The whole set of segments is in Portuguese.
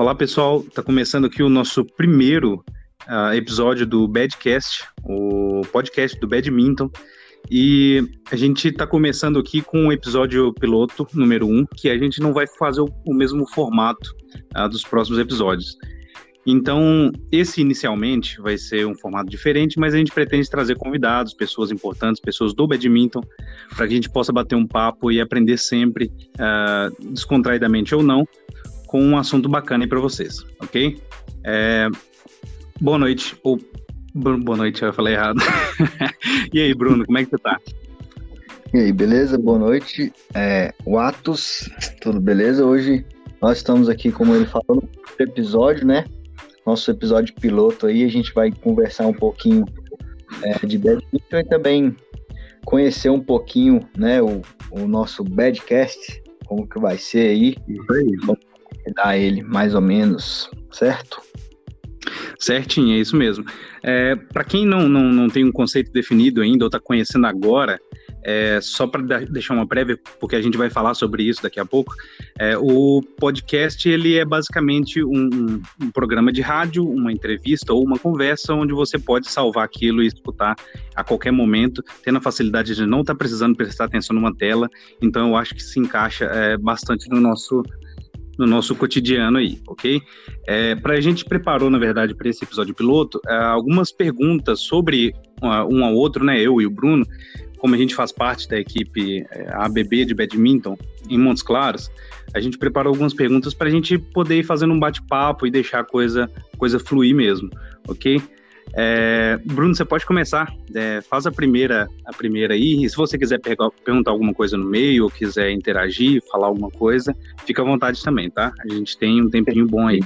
Olá, pessoal. Está começando aqui o nosso primeiro uh, episódio do Badcast, o podcast do Badminton. E a gente está começando aqui com o episódio piloto número um, que a gente não vai fazer o, o mesmo formato uh, dos próximos episódios. Então, esse inicialmente vai ser um formato diferente, mas a gente pretende trazer convidados, pessoas importantes, pessoas do badminton, para que a gente possa bater um papo e aprender sempre, uh, descontraidamente ou não, com um assunto bacana aí para vocês, ok? É, boa noite, ou boa noite, eu falei errado. e aí, Bruno, como é que você tá? E aí, beleza? Boa noite. É, o Atos, tudo beleza? Hoje nós estamos aqui, como ele falou, no episódio, né? nosso episódio piloto aí, a gente vai conversar um pouquinho é, de badminton e também conhecer um pouquinho, né, o, o nosso badcast, como que vai ser aí, Isso aí. Dar ele mais ou menos, certo? Certinho, é isso mesmo. É, para quem não, não, não tem um conceito definido ainda ou está conhecendo agora, é, só para deixar uma prévia, porque a gente vai falar sobre isso daqui a pouco, é, o podcast ele é basicamente um, um, programa de rádio, uma entrevista ou uma conversa onde você pode salvar aquilo e escutar a qualquer momento, tendo a facilidade de não estar tá precisando prestar atenção numa tela. Então eu acho que se encaixa é, bastante no nosso no nosso cotidiano aí, ok? É, para a gente preparou, na verdade, para esse episódio piloto, é, algumas perguntas sobre uh, um ao outro, né? Eu e o Bruno, como a gente faz parte da equipe é, ABB de badminton em Montes Claros, a gente preparou algumas perguntas para a gente poder ir fazendo um bate-papo e deixar a coisa, coisa fluir mesmo, ok? É, Bruno, você pode começar. É, faz a primeira, a primeira aí. E se você quiser pegar, perguntar alguma coisa no meio ou quiser interagir, falar alguma coisa, fica à vontade também, tá? A gente tem um tempinho bom aí.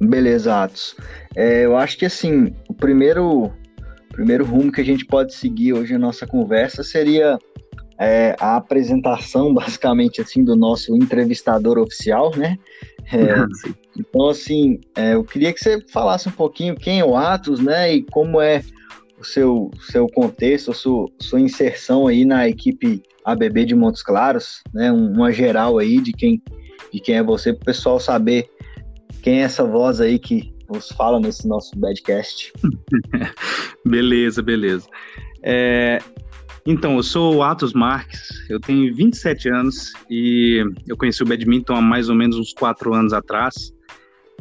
Beleza, Atos. É, eu acho que assim, o primeiro primeiro rumo que a gente pode seguir hoje na nossa conversa seria é, a apresentação, basicamente, assim, do nosso entrevistador oficial, né? É, então, assim, é, eu queria que você falasse um pouquinho quem é o Atos, né? E como é o seu, seu contexto, a sua, sua inserção aí na equipe ABB de Montes Claros, né? Uma geral aí de quem, de quem é você, para o pessoal saber quem é essa voz aí que nos fala nesse nosso badcast. beleza, beleza. É, então, eu sou o Atos Marques, eu tenho 27 anos e eu conheci o badminton há mais ou menos uns 4 anos atrás.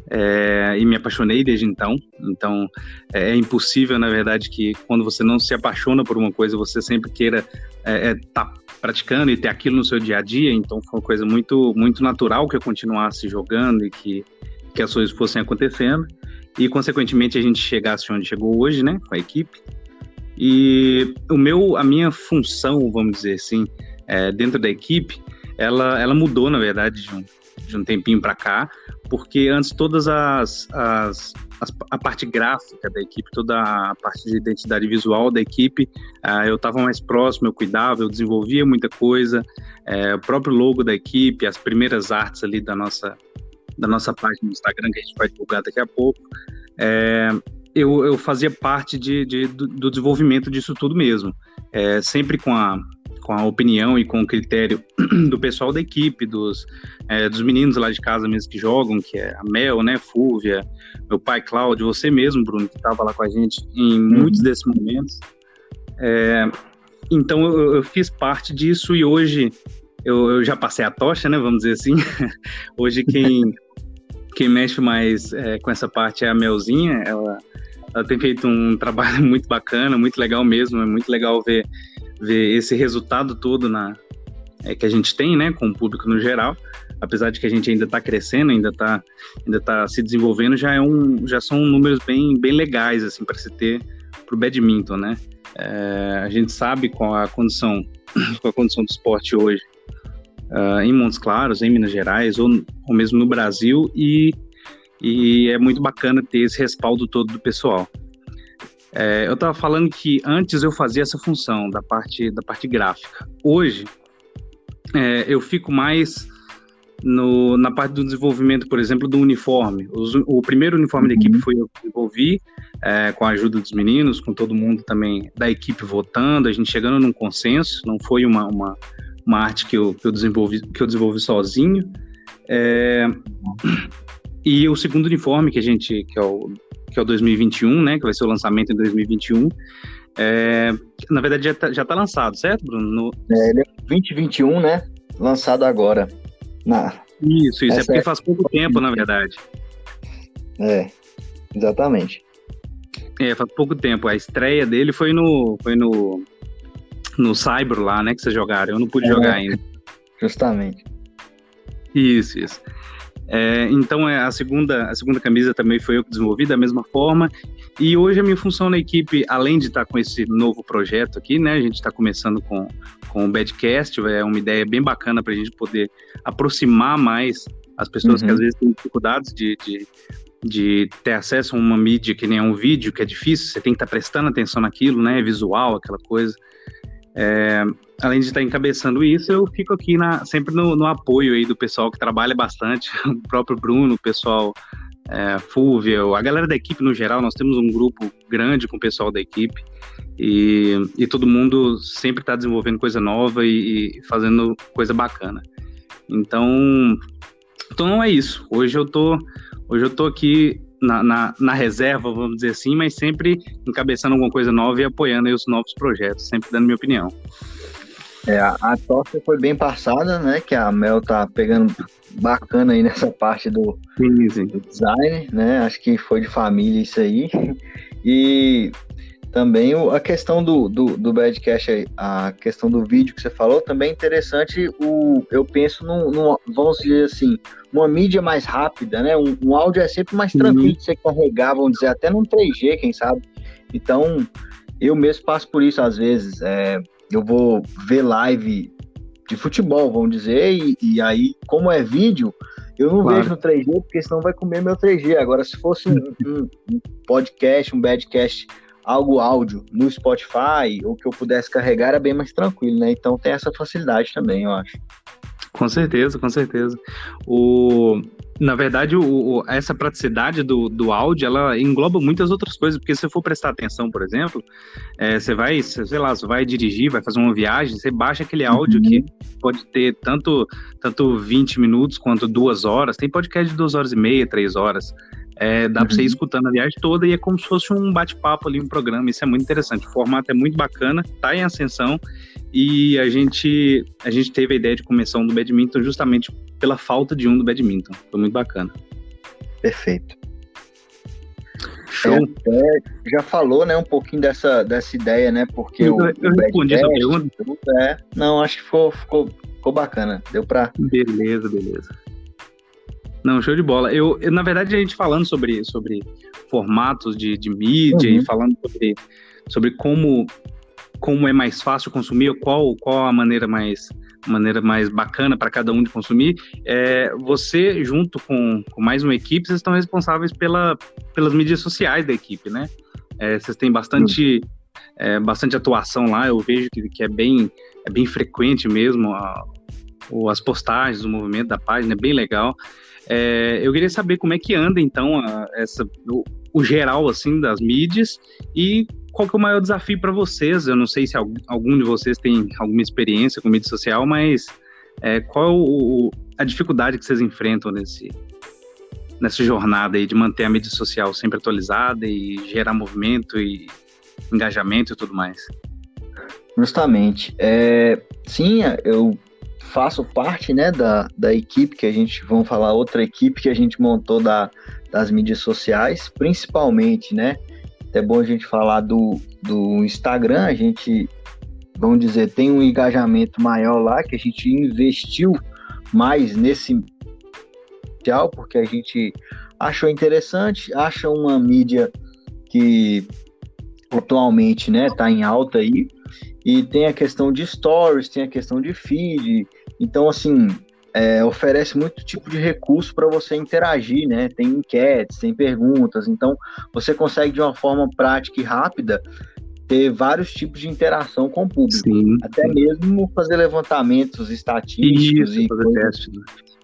É, e me apaixonei desde então. Então é, é, impossível, na verdade, que quando você não se apaixona por uma coisa, você sempre queira estar é, é, tá praticando e ter aquilo no seu dia a dia. Então foi uma coisa muito, muito natural que eu continuasse jogando e que que as coisas fossem acontecendo e, consequentemente, a gente chegasse onde chegou hoje, né, com a equipe. E o meu, a minha função, vamos dizer assim, é, dentro da equipe, ela, ela mudou, na verdade, de um, de um tempinho para cá, porque antes todas as, as, as, a parte gráfica da equipe, toda a parte de identidade visual da equipe, uh, eu estava mais próximo, eu cuidava, eu desenvolvia muita coisa, uh, o próprio logo da equipe, as primeiras artes ali da nossa da nossa página no Instagram, que a gente vai divulgar daqui a pouco, é, eu, eu, fazia parte de, de do, do, desenvolvimento disso tudo mesmo. É, sempre com a, com a opinião e com o critério do pessoal da equipe, dos, é, dos meninos lá de casa mesmo que jogam, que é a Mel, né, Fúvia, meu pai Cláudio, você mesmo, Bruno, que estava lá com a gente em uhum. muitos desses momentos. É, então eu, eu, fiz parte disso e hoje eu, eu, já passei a tocha, né, vamos dizer assim. hoje quem quem mexe mais é, com essa parte é a Melzinha. Ela, ela tem feito um trabalho muito bacana, muito legal mesmo. É muito legal ver, ver esse resultado todo na, é, que a gente tem, né, com o público no geral. Apesar de que a gente ainda está crescendo, ainda está ainda tá se desenvolvendo, já, é um, já são números bem, bem legais assim para se ter para o badminton, né? É, a gente sabe com a condição, a condição do esporte hoje, uh, em Montes Claros, em Minas Gerais, ou, ou mesmo no Brasil, e, e é muito bacana ter esse respaldo todo do pessoal. É, eu estava falando que antes eu fazia essa função da parte, da parte gráfica. Hoje, é, eu fico mais no, na parte do desenvolvimento, por exemplo, do uniforme. Os, o primeiro uniforme uhum. da equipe foi eu que desenvolvi, é, com a ajuda dos meninos, com todo mundo também da equipe votando, a gente chegando num consenso, não foi uma, uma, uma arte que eu, que eu, desenvolvi, que eu desenvolvi sozinho. É, e o segundo uniforme que a gente, que é o, que é o 2021, né, que vai ser o lançamento em 2021, é, na verdade já tá, já tá lançado, certo, Bruno? No... É, ele é 2021, né? Lançado agora. Na... Isso, isso, é porque faz pouco tempo, na verdade. É, exatamente. É, faz pouco tempo. A estreia dele foi no, foi no, no Cyber lá, né, que vocês jogaram. Eu não pude é, jogar ainda. Justamente. Isso, isso. É, então é, a segunda a segunda camisa também foi eu que desenvolvi da mesma forma e hoje a minha função na equipe além de estar com esse novo projeto aqui né a gente está começando com com o Badcast é uma ideia bem bacana para a gente poder aproximar mais as pessoas uhum. que às vezes têm dificuldades de, de, de ter acesso a uma mídia que nem é um vídeo que é difícil você tem que estar tá prestando atenção naquilo né visual aquela coisa é, além de estar encabeçando isso, eu fico aqui na, sempre no, no, apoio aí do pessoal que trabalha bastante, o próprio Bruno, o pessoal é, Fúvia, a galera da equipe no geral, nós temos um grupo grande com o pessoal da equipe e, e todo mundo sempre está desenvolvendo coisa nova e, e, fazendo coisa bacana. Então, então não é isso. Hoje eu tô, hoje eu tô aqui na, na, na, reserva, vamos dizer assim, mas sempre encabeçando alguma coisa nova e apoiando os novos projetos, sempre dando minha opinião. É, a, a tosse foi bem passada, né? Que a Mel tá pegando bacana aí nessa parte do, sim, sim. do design, né? Acho que foi de família isso aí. E também a questão do, do, do Badcast, a questão do vídeo que você falou, também é interessante. O, eu penso num, num vamos dizer assim, uma mídia mais rápida, né? Um, um áudio é sempre mais tranquilo uhum. de você carregar, vamos dizer, até num 3G, quem sabe. Então, eu mesmo passo por isso às vezes. É, eu vou ver live de futebol, vamos dizer, e, e aí, como é vídeo, eu não claro. vejo no 3G, porque senão vai comer meu 3G. Agora, se fosse um, um, um podcast, um badcast algo áudio no Spotify ou que eu pudesse carregar era bem mais tranquilo, né? Então tem essa facilidade também, eu acho. Com certeza, com certeza. O, na verdade, o, essa praticidade do, do áudio, ela engloba muitas outras coisas, porque se você for prestar atenção, por exemplo, é, você vai, sei lá, você vai dirigir, vai fazer uma viagem, você baixa aquele áudio uhum. que pode ter tanto, tanto 20 minutos quanto duas horas, tem podcast de duas horas e meia, três horas. É, dá uhum. pra você ir uhum. escutando a viagem toda e é como se fosse um bate-papo ali, um programa. Isso é muito interessante. O formato é muito bacana, tá em ascensão e a gente, a gente teve a ideia de começar um do badminton justamente pela falta de um do badminton. Foi muito bacana. Perfeito. Show. É, já falou, né, um pouquinho dessa, dessa ideia, né? Porque eu, o, eu respondi essa pergunta. É, não, acho que ficou, ficou, ficou bacana. Deu pra. Beleza, beleza. Não, show de bola. Eu, eu, na verdade, a gente falando sobre, sobre formatos de, de mídia uhum. e falando sobre, sobre como, como é mais fácil consumir, qual, qual a maneira mais, maneira mais bacana para cada um de consumir, é, você, junto com, com mais uma equipe, vocês estão responsáveis pela, pelas mídias sociais da equipe, né? É, vocês têm bastante, é, bastante atuação lá, eu vejo que, que é, bem, é bem frequente mesmo a, as postagens, o movimento da página, é bem legal. É, eu queria saber como é que anda, então, a, essa, o, o, geral, assim, das mídias e qual que é o maior desafio para vocês? Eu não sei se algum de vocês tem alguma experiência com mídia social, mas é, qual o, a dificuldade que vocês enfrentam nesse, nessa jornada aí de manter a mídia social sempre atualizada e gerar movimento e engajamento e tudo mais? Justamente. É, sim, eu faço parte né, da, da equipe que a gente, vamos falar, outra equipe que a gente montou da, das mídias sociais, principalmente, né? É bom a gente falar do, do Instagram, a gente, vamos dizer, tem um engajamento maior lá, que a gente investiu mais nesse social, porque a gente achou interessante, acha uma mídia que atualmente né, tá em alta aí, e tem a questão de stories, tem a questão de feed, então, assim, é, oferece muito tipo de recurso para você interagir, né? Tem enquetes, tem perguntas, então você consegue de uma forma prática e rápida ter vários tipos de interação com o público, sim, até mesmo fazer levantamentos estatísticos Isso, e coisas,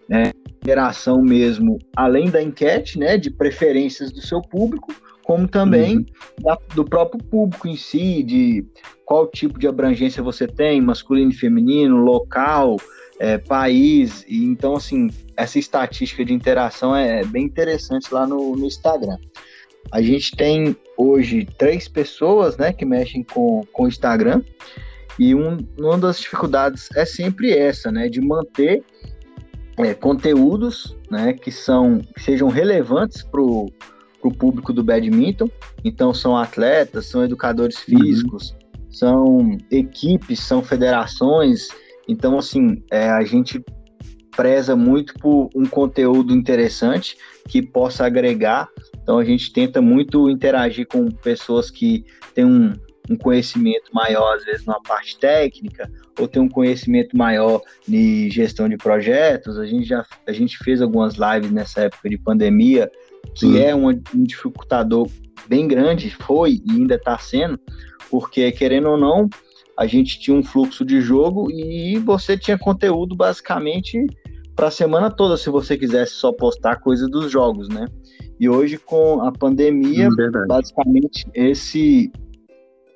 né? interação mesmo, além da enquete, né, de preferências do seu público, como também uhum. da, do próprio público em si, de qual tipo de abrangência você tem, masculino e feminino, local, é, país. E, então, assim, essa estatística de interação é bem interessante lá no, no Instagram. A gente tem hoje três pessoas né, que mexem com, com o Instagram. E um, uma das dificuldades é sempre essa, né? De manter é, conteúdos né, que, são, que sejam relevantes para o público do badminton. Então, são atletas, são educadores uhum. físicos, uhum. são equipes, são federações. Então, assim, é, a gente preza muito por um conteúdo interessante que possa agregar. Então, a gente tenta muito interagir com pessoas que têm um, um conhecimento maior, às vezes, na parte técnica, ou tem um conhecimento maior de gestão de projetos. A gente já a gente fez algumas lives nessa época de pandemia, que uhum. é um, um dificultador bem grande, foi e ainda está sendo, porque, querendo ou não, a gente tinha um fluxo de jogo e você tinha conteúdo basicamente para a semana toda, se você quisesse só postar coisas dos jogos, né? E hoje, com a pandemia, hum, basicamente, esse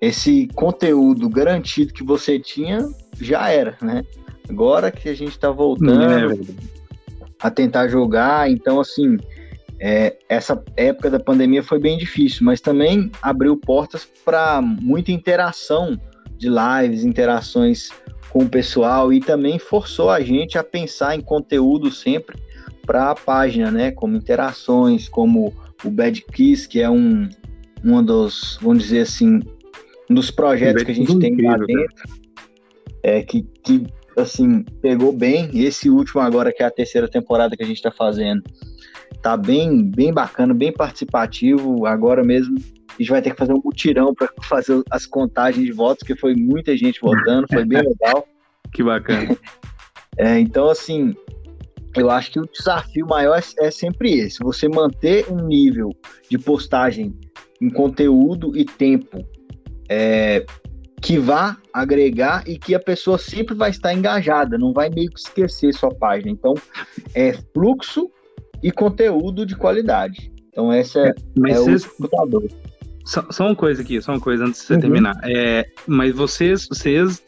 esse conteúdo garantido que você tinha já era, né? Agora que a gente está voltando é a tentar jogar, então assim, é, essa época da pandemia foi bem difícil, mas também abriu portas para muita interação de lives, interações com o pessoal e também forçou a gente a pensar em conteúdo sempre para a página, né? Como interações, como o Bad Kiss, que é um, um dos, vamos dizer assim, um dos projetos que a gente tem lá dentro, é, que, que, assim, pegou bem. Esse último agora, que é a terceira temporada que a gente está fazendo, tá bem, bem bacana, bem participativo. Agora mesmo a gente vai ter que fazer um mutirão para fazer as contagens de votos, que foi muita gente votando, foi bem legal. Que bacana. É, então, assim, eu acho que o desafio maior é, é sempre esse: você manter um nível de postagem em conteúdo e tempo é, que vá agregar e que a pessoa sempre vai estar engajada, não vai meio que esquecer sua página. Então, é fluxo e conteúdo de qualidade. Então, essa é, é, é o computador. Só, só, uma coisa aqui, só uma coisa antes de você uhum. terminar. É, mas vocês, vocês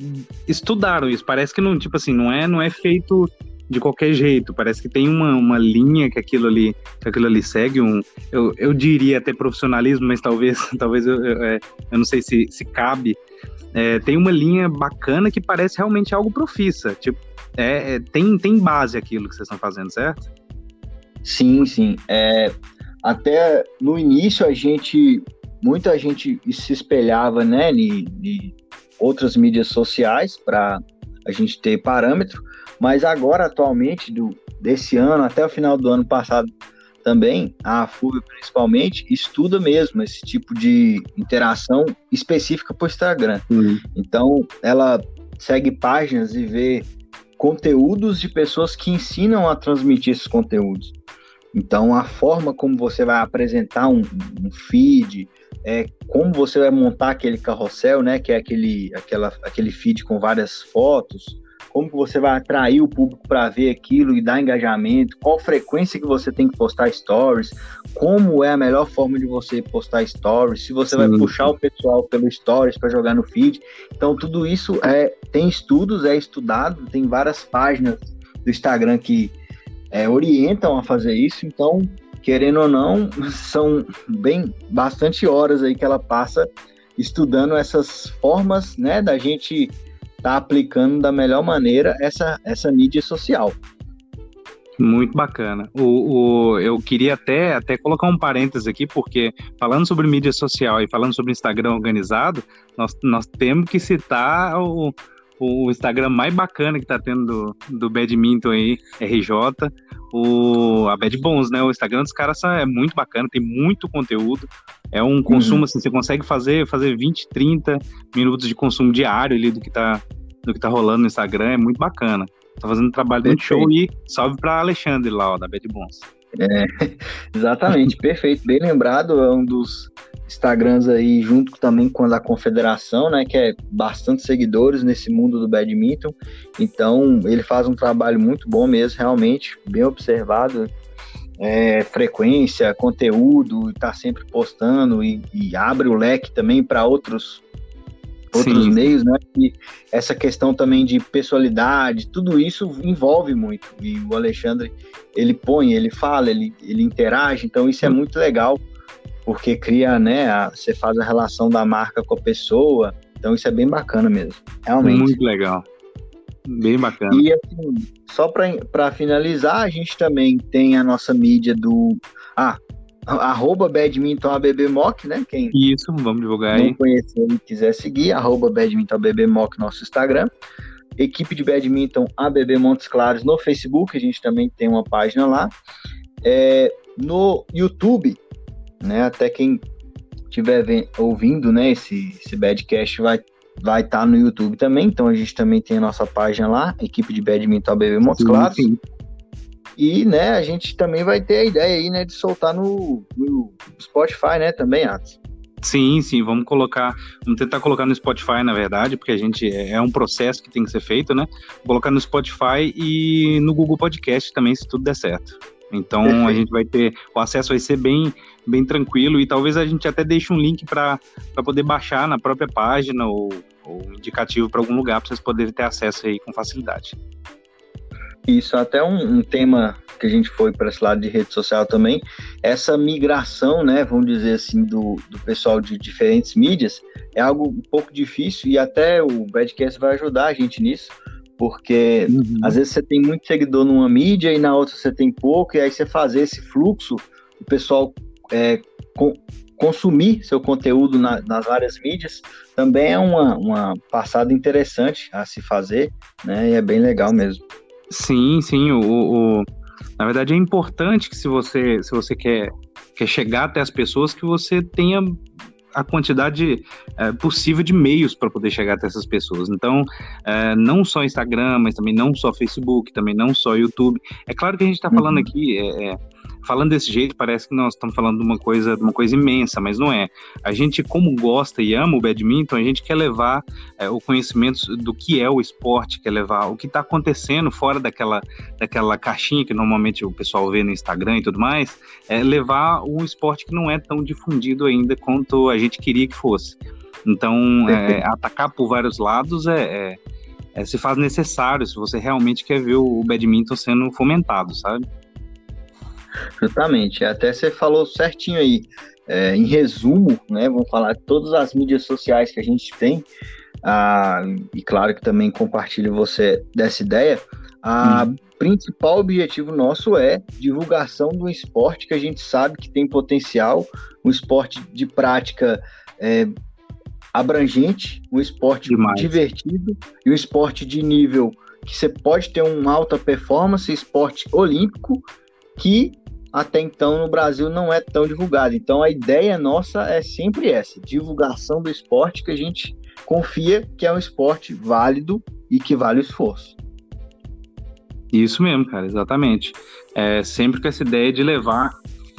estudaram isso. Parece que não, tipo assim, não é, não é feito de qualquer jeito. Parece que tem uma, uma linha que aquilo ali, que aquilo ali segue um, eu, eu diria até profissionalismo, mas talvez, talvez eu, eu, é, eu não sei se, se cabe. É, tem uma linha bacana que parece realmente algo profissa. Tipo, é, é, tem, tem base aquilo que vocês estão fazendo, certo? Sim, sim. É, até no início a gente, muita gente se espelhava, né, de outras mídias sociais para a gente ter parâmetro, mas agora, atualmente, do, desse ano até o final do ano passado também, a FUB principalmente estuda mesmo esse tipo de interação específica para o Instagram. Uhum. Então, ela segue páginas e vê conteúdos de pessoas que ensinam a transmitir esses conteúdos. Então, a forma como você vai apresentar um, um feed, é, como você vai montar aquele carrossel, né, que é aquele, aquela, aquele feed com várias fotos, como você vai atrair o público para ver aquilo e dar engajamento, qual frequência que você tem que postar stories, como é a melhor forma de você postar stories, se você Sim. vai puxar o pessoal pelo stories para jogar no feed. Então tudo isso é tem estudos, é estudado, tem várias páginas do Instagram que é, orientam a fazer isso. Então, querendo ou não, são bem bastante horas aí que ela passa estudando essas formas, né, da gente está aplicando da melhor maneira essa, essa mídia social. Muito bacana. O, o, eu queria até, até colocar um parênteses aqui, porque falando sobre mídia social e falando sobre Instagram organizado, nós, nós temos que citar o, o Instagram mais bacana que tá tendo do, do Badminton aí, RJ, o, a Bad Bons, né? O Instagram dos caras é muito bacana, tem muito conteúdo. É um consumo, uhum. assim, você consegue fazer, fazer 20, 30 minutos de consumo diário ali do que tá, do que tá rolando no Instagram, é muito bacana. Tá fazendo um trabalho muito show e salve para Alexandre lá, ó, da Bad Bons. É, exatamente, perfeito, bem lembrado, é um dos Instagrams aí junto também com a Confederação, né, que é bastante seguidores nesse mundo do badminton. Então, ele faz um trabalho muito bom mesmo, realmente, bem observado. É, frequência, conteúdo, está sempre postando e, e, abre o leque também para outros outros Sim. meios, né? E essa questão também de pessoalidade, tudo isso envolve muito. E o Alexandre, ele põe, ele fala, ele, ele interage, então isso é muito legal, porque cria, né? A, você faz a relação da marca com a pessoa, então isso é bem bacana mesmo, realmente. Muito legal. Bem bacana. E assim, só para finalizar, a gente também tem a nossa mídia do. Ah, arroba badmintonabbmock, né? Quem Isso, vamos divulgar não aí. conhecer e quiser seguir, arroba badmintonabbmock, nosso Instagram. Equipe de badminton ABB Montes Claros no Facebook, a gente também tem uma página lá. É, no YouTube, né? Até quem estiver ouvindo, né? Esse, esse badcast vai vai estar tá no YouTube também. Então a gente também tem a nossa página lá, equipe de badminton ABB Montes Claros. Sim. E, né, a gente também vai ter a ideia aí, né, de soltar no, no Spotify, né, também, Atos. Sim, sim, vamos colocar, vamos tentar colocar no Spotify, na verdade, porque a gente é, é um processo que tem que ser feito, né? Colocar no Spotify e no Google Podcast também, se tudo der certo. Então Perfeito. a gente vai ter, o acesso vai ser bem, bem tranquilo e talvez a gente até deixe um link para poder baixar na própria página ou, ou indicativo para algum lugar para vocês poderem ter acesso aí com facilidade. Isso, até um, um, tema que a gente foi para esse lado de rede social também, essa migração, né, vamos dizer assim, do, do pessoal de diferentes mídias, é algo um pouco difícil e até o Badcast vai ajudar a gente nisso, porque uhum. às vezes você tem muito seguidor numa mídia e na outra você tem pouco, e aí você fazer esse fluxo, o pessoal é, com, consumir seu conteúdo na, nas várias mídias, também é uma, uma passada interessante a se fazer, né, e é bem legal mesmo. Sim, sim. O, o, na verdade, é importante que se você, se você quer, quer chegar até as pessoas, que você tenha a quantidade é, possível de meios para poder chegar até essas pessoas. Então, é, não só Instagram, mas também não só Facebook, também não só YouTube. É claro que a gente está falando uhum. aqui. É, é falando desse jeito, parece que nós estamos falando de uma coisa, de uma coisa imensa, mas não é. A gente, como gosta e ama o badminton, a gente quer levar é, o conhecimento do que é o esporte, quer levar o que está acontecendo fora daquela, daquela caixinha que normalmente o pessoal vê no Instagram e tudo mais, é levar um esporte que não é tão difundido ainda quanto a gente queria que fosse. Então, é, atacar por vários lados é, é, é, se faz necessário se você realmente quer ver o badminton sendo fomentado, sabe? Justamente, até você falou certinho aí. É, em resumo, né, vamos falar de todas as mídias sociais que a gente tem, ah, e claro que também compartilho você dessa ideia. A hum. principal objetivo nosso é divulgação do esporte que a gente sabe que tem potencial, um esporte de prática é, abrangente, um esporte Demais. divertido e um esporte de nível que você pode ter uma alta performance, esporte olímpico que até então no Brasil não é tão divulgado. Então a ideia nossa é sempre essa: divulgação do esporte que a gente confia que é um esporte válido e que vale o esforço. Isso mesmo, cara, exatamente. É sempre com essa ideia de levar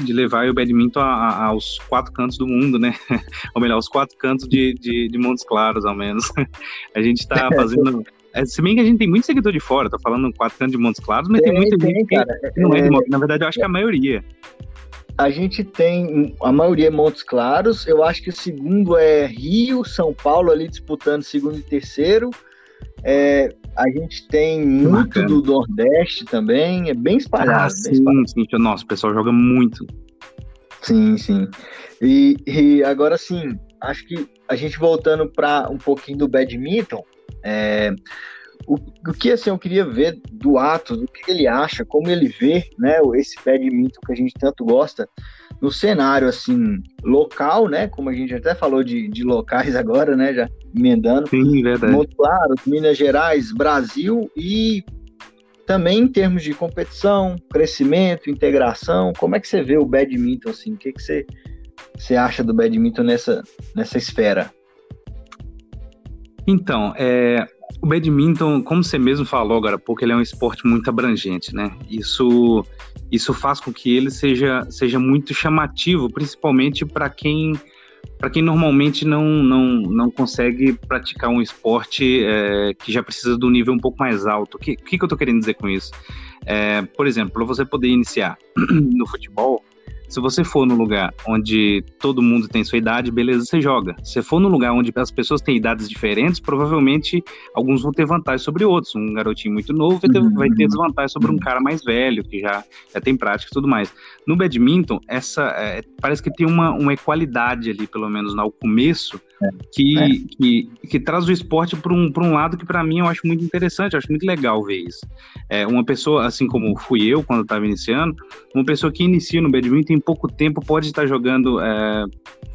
de levar o badminton a, a, aos quatro cantos do mundo, né? Ou melhor, aos quatro cantos de, de, de Montes Claros, ao menos. a gente está fazendo se bem que a gente tem muito seguidor de fora, tô falando quatro anos de Montes Claros, mas tem, tem muita tem, gente cara. que não é, de Montes. Na verdade, eu acho que a maioria. A gente tem, a maioria é Montes Claros, eu acho que o segundo é Rio, São Paulo ali disputando segundo e terceiro. É, a gente tem muito Bacana. do Nordeste também, é bem espalhado. Ah, sim, espalhado. sim, nossa, o pessoal joga muito. Sim, sim. E, e agora sim, acho que a gente voltando para um pouquinho do badminton, é, o, o, que assim eu queria ver do Atos, o que ele acha, como ele vê, né, esse badminton que a gente tanto gosta no cenário assim local, né, como a gente até falou de, de locais agora, né, já emendando. Sim, verdade. Muito claro, Minas Gerais, Brasil e também em termos de competição, crescimento, integração, como é que você vê o badminton assim? O que que você você acha do badminton nessa nessa esfera? Então, é, o badminton, como você mesmo falou agora há pouco, ele é um esporte muito abrangente, né? Isso, isso faz com que ele seja, seja muito chamativo, principalmente para quem para quem normalmente não, não, não consegue praticar um esporte é, que já precisa do nível um pouco mais alto. O que, que, que eu estou querendo dizer com isso? É, por exemplo, para você poder iniciar no futebol, Se você for no lugar onde todo mundo tem sua idade, beleza, você joga. Se for no lugar onde as pessoas têm idades diferentes, provavelmente alguns vão ter vantagem sobre outros. Um garotinho muito novo vai ter, uhum. vai ter desvantagem sobre um cara mais velho, que já, já tem prática e tudo mais. No badminton, essa é, parece que tem uma, uma equalidade ali, pelo menos no começo, é. Que, é. que, que traz o esporte para um, um lado que para mim eu acho muito interessante, eu acho muito legal ver isso. É, uma pessoa, assim como fui eu quando estava iniciando, uma pessoa que inicia no badminton em pouco tempo pode estar jogando é,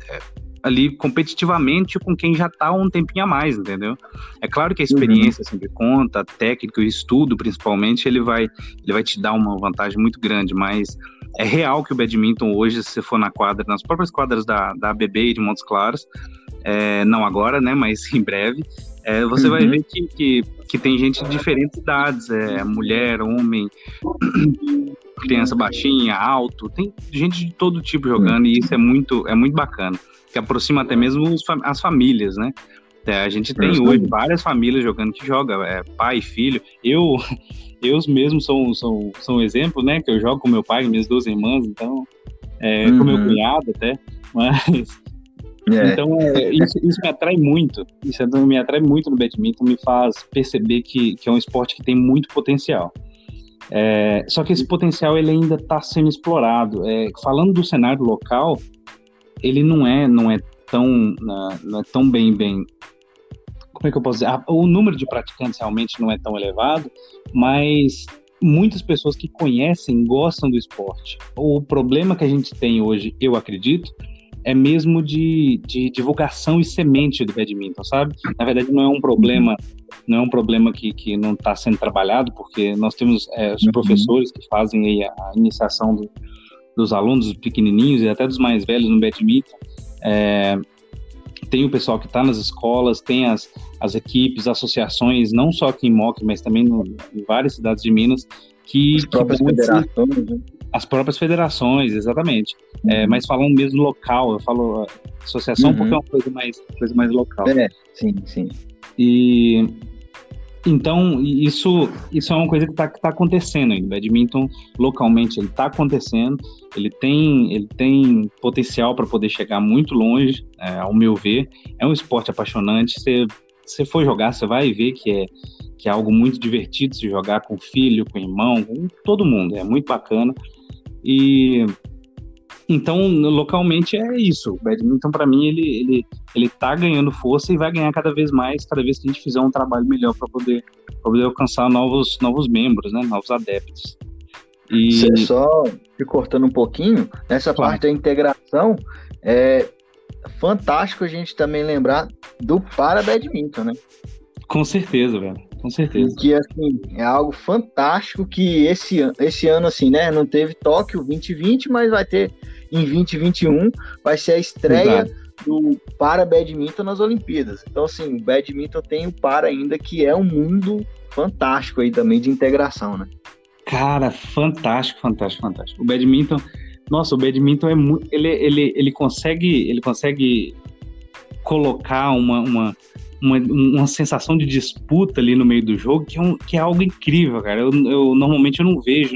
é, ali competitivamente com quem já está um tempinho a mais, entendeu? É claro que a experiência uhum. sempre conta, a técnica, o estudo principalmente, ele vai, ele vai te dar uma vantagem muito grande, mas é real que o badminton hoje, se você for na quadra, nas próprias quadras da, da ABB e de Montes Claros, é, não agora, né, mas em breve, é, você uhum. vai ver que, que, que, tem gente de diferentes idades, é, mulher, homem, criança baixinha, alto, tem gente de todo tipo jogando e isso é muito, é muito bacana, que aproxima até mesmo as famílias, né? É, a gente tem hoje várias famílias jogando que joga, é, pai, filho. Eu, eu mesmo sou, sou, sou um exemplo, né? Que eu jogo com meu pai e minhas duas irmãs, então, é, uhum. com meu uhum. cunhado até, mas é. Então, é, isso, isso, me atrai muito. Isso me atrai muito no badminton, me faz perceber que, que é um esporte que tem muito potencial. É, só que esse potencial ele ainda está sendo explorado. É, falando do cenário local, ele não é, não é tão, não é tão bem, bem. Como é que eu posso dizer? O número de praticantes realmente não é tão elevado, mas muitas pessoas que conhecem gostam do esporte. O problema que a gente tem hoje, eu acredito, é mesmo de, de divulgação e semente do badminton, sabe? Na verdade, não é um problema, não é um problema que, que não está sendo trabalhado, porque nós temos é, os uhum. professores que fazem a, a iniciação do, dos alunos dos pequenininhos e até dos mais velhos no badminton. É, tem o pessoal que está nas escolas, tem as, as equipes, associações, não só aqui em Moc, mas também no, em várias cidades de Minas, que, as próprias que federações, né? As próprias federações, exatamente. É, uhum. mas falando mesmo local, eu falo associação uhum. porque é uma coisa mais, coisa mais local. É, sim, sim. E então isso, isso é uma coisa que está tá acontecendo ainda. Badminton localmente ele está acontecendo, ele tem, ele tem potencial para poder chegar muito longe, é, ao meu ver. É um esporte apaixonante. Você, você for jogar, você vai ver que é, que é algo muito divertido se jogar com filho, com irmão, com todo mundo. É muito bacana. E então, localmente é isso. O badminton, para mim, ele, ele, ele tá ganhando força e vai ganhar cada vez mais, cada vez que a gente fizer um trabalho melhor para poder, poder alcançar novos, novos membros, né? Novos adeptos. E... Só te cortando um pouquinho, nessa claro. parte da integração, é fantástico a gente também lembrar do para badminton, né? Com certeza, velho. Com certeza. Que assim, é algo fantástico que esse, esse ano, assim, né? Não teve Tóquio 2020, mas vai ter em 2021, vai ser a estreia Exato. do para badminton nas Olimpíadas. Então, assim, o badminton tem o para ainda, que é um mundo fantástico aí também de integração, né? Cara, fantástico, fantástico, fantástico. O badminton, nossa, o badminton é muito, ele, ele, ele consegue, ele consegue colocar uma, uma uma, uma sensação de disputa ali no meio do jogo que é, um, que é algo incrível, cara. Eu, eu normalmente eu não vejo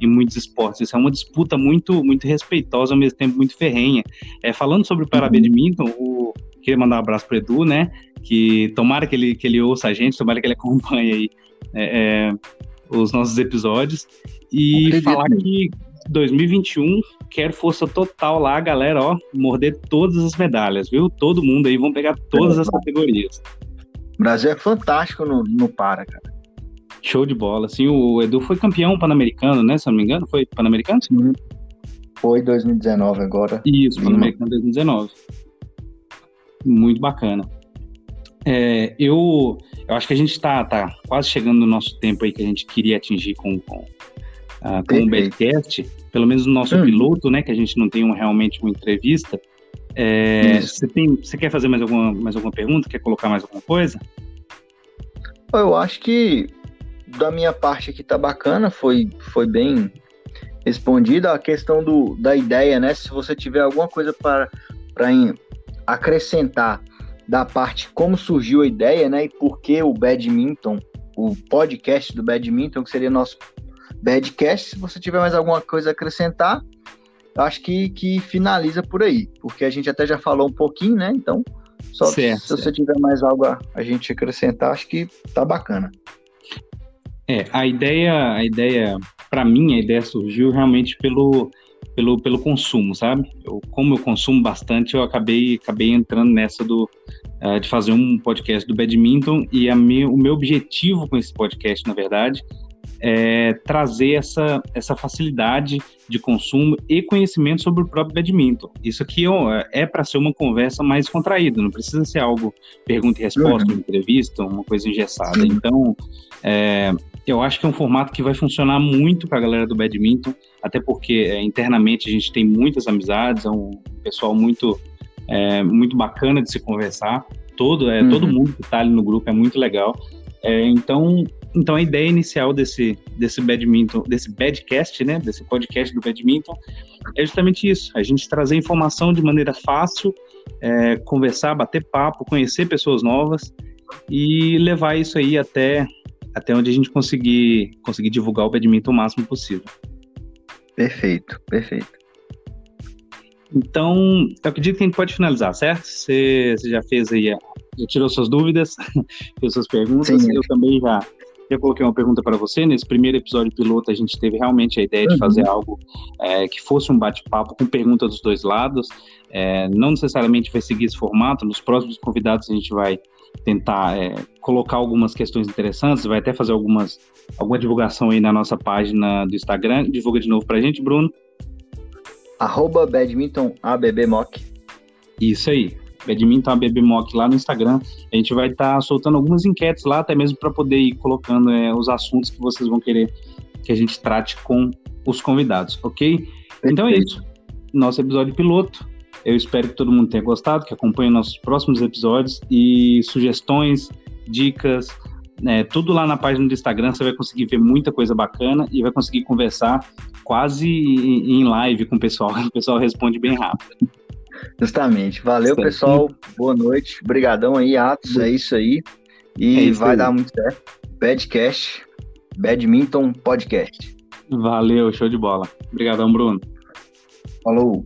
em muitos esportes. Isso é uma disputa muito muito respeitosa, ao mesmo tempo muito ferrenha. É, falando sobre o Parabadminton, o queria mandar um abraço pro Edu, né? Que tomara que ele, que ele ouça a gente, tomara que ele acompanhe aí é, é, os nossos episódios. E falar que 2021 quero força total lá, galera, ó, morder todas as medalhas, viu? Todo mundo aí vão pegar todas as categorias. O Brasil é fantástico no, no para, cara. Show de bola. Assim, o Edu foi campeão pan-americano, né? Se eu não me engano, foi pan-americano? Sim. Foi 2019 agora. Isso, pan-americano 2019. Muito bacana. É, eu, eu acho que a gente está tá quase chegando no nosso tempo aí que a gente queria atingir com, com, uh, com o Badcast pelo menos no nosso hum. piloto, né, que a gente não tem um, realmente uma entrevista. É, você, tem, você quer fazer mais alguma, mais alguma pergunta? Quer colocar mais alguma coisa? Eu acho que da minha parte aqui tá bacana, foi, foi bem respondida a questão do, da ideia, né? Se você tiver alguma coisa para, para acrescentar da parte como surgiu a ideia, né? E por que o badminton, o podcast do badminton, que seria nosso Badcast. Se você tiver mais alguma coisa a acrescentar, eu acho que, que finaliza por aí, porque a gente até já falou um pouquinho, né? Então, só certo, se certo. você tiver mais algo a, a gente acrescentar, acho que tá bacana. É, a ideia, a ideia, para mim, a ideia surgiu realmente pelo, pelo, pelo consumo, sabe? Eu, como eu consumo bastante, eu acabei, acabei entrando nessa do, uh, de fazer um podcast do badminton e a me, o meu objetivo com esse podcast, na verdade, é, trazer essa, essa facilidade de consumo e conhecimento sobre o próprio badminton. Isso aqui é para ser uma conversa mais contraída, não precisa ser algo pergunta e resposta, uhum. uma entrevista, uma coisa engessada. Então, é, eu acho que é um formato que vai funcionar muito para a galera do badminton, até porque é, internamente a gente tem muitas amizades, é um pessoal muito, é, muito bacana de se conversar. Todo, é, uhum. todo mundo que está ali no grupo é muito legal. É, então, então a ideia inicial desse, desse badminton, desse badcast, né, desse podcast do badminton, é justamente isso: a gente trazer informação de maneira fácil, é, conversar, bater papo, conhecer pessoas novas e levar isso aí até, até onde a gente conseguir, conseguir divulgar o badminton o máximo possível. Perfeito, perfeito. Então, eu acredito que a gente pode finalizar, certo? Você, você já fez aí, já tirou suas dúvidas, fez suas perguntas, Sim. eu também já eu coloquei uma pergunta para você. Nesse primeiro episódio piloto, a gente teve realmente a ideia de uhum. fazer algo é, que fosse um bate-papo com perguntas dos dois lados. É, não necessariamente vai seguir esse formato. Nos próximos convidados, a gente vai tentar é, colocar algumas questões interessantes, vai até fazer algumas, alguma divulgação aí na nossa página do Instagram. Divulga de novo para a gente, Bruno. Arroba badmintonabbmock. Isso aí. Badminton ABB Mock lá no Instagram. A gente vai estar tá soltando algumas enquetes lá, até mesmo para poder ir colocando é, os assuntos que vocês vão querer que a gente trate com os convidados, ok? Perfeito. Então é isso. Nosso episódio piloto. Eu espero que todo mundo tenha gostado, que acompanhe nossos próximos episódios e sugestões, dicas, né, tudo lá na página do Instagram. Você vai conseguir ver muita coisa bacana e vai conseguir conversar quase em live com o pessoal. O pessoal responde bem rápido. Justamente. Valeu, pessoal. Boa noite. Obrigadão aí, Atos. É isso aí. E é isso vai aí. dar muito certo. Badcast, Badminton Podcast. Valeu, show de bola. Obrigadão, Bruno. Falou.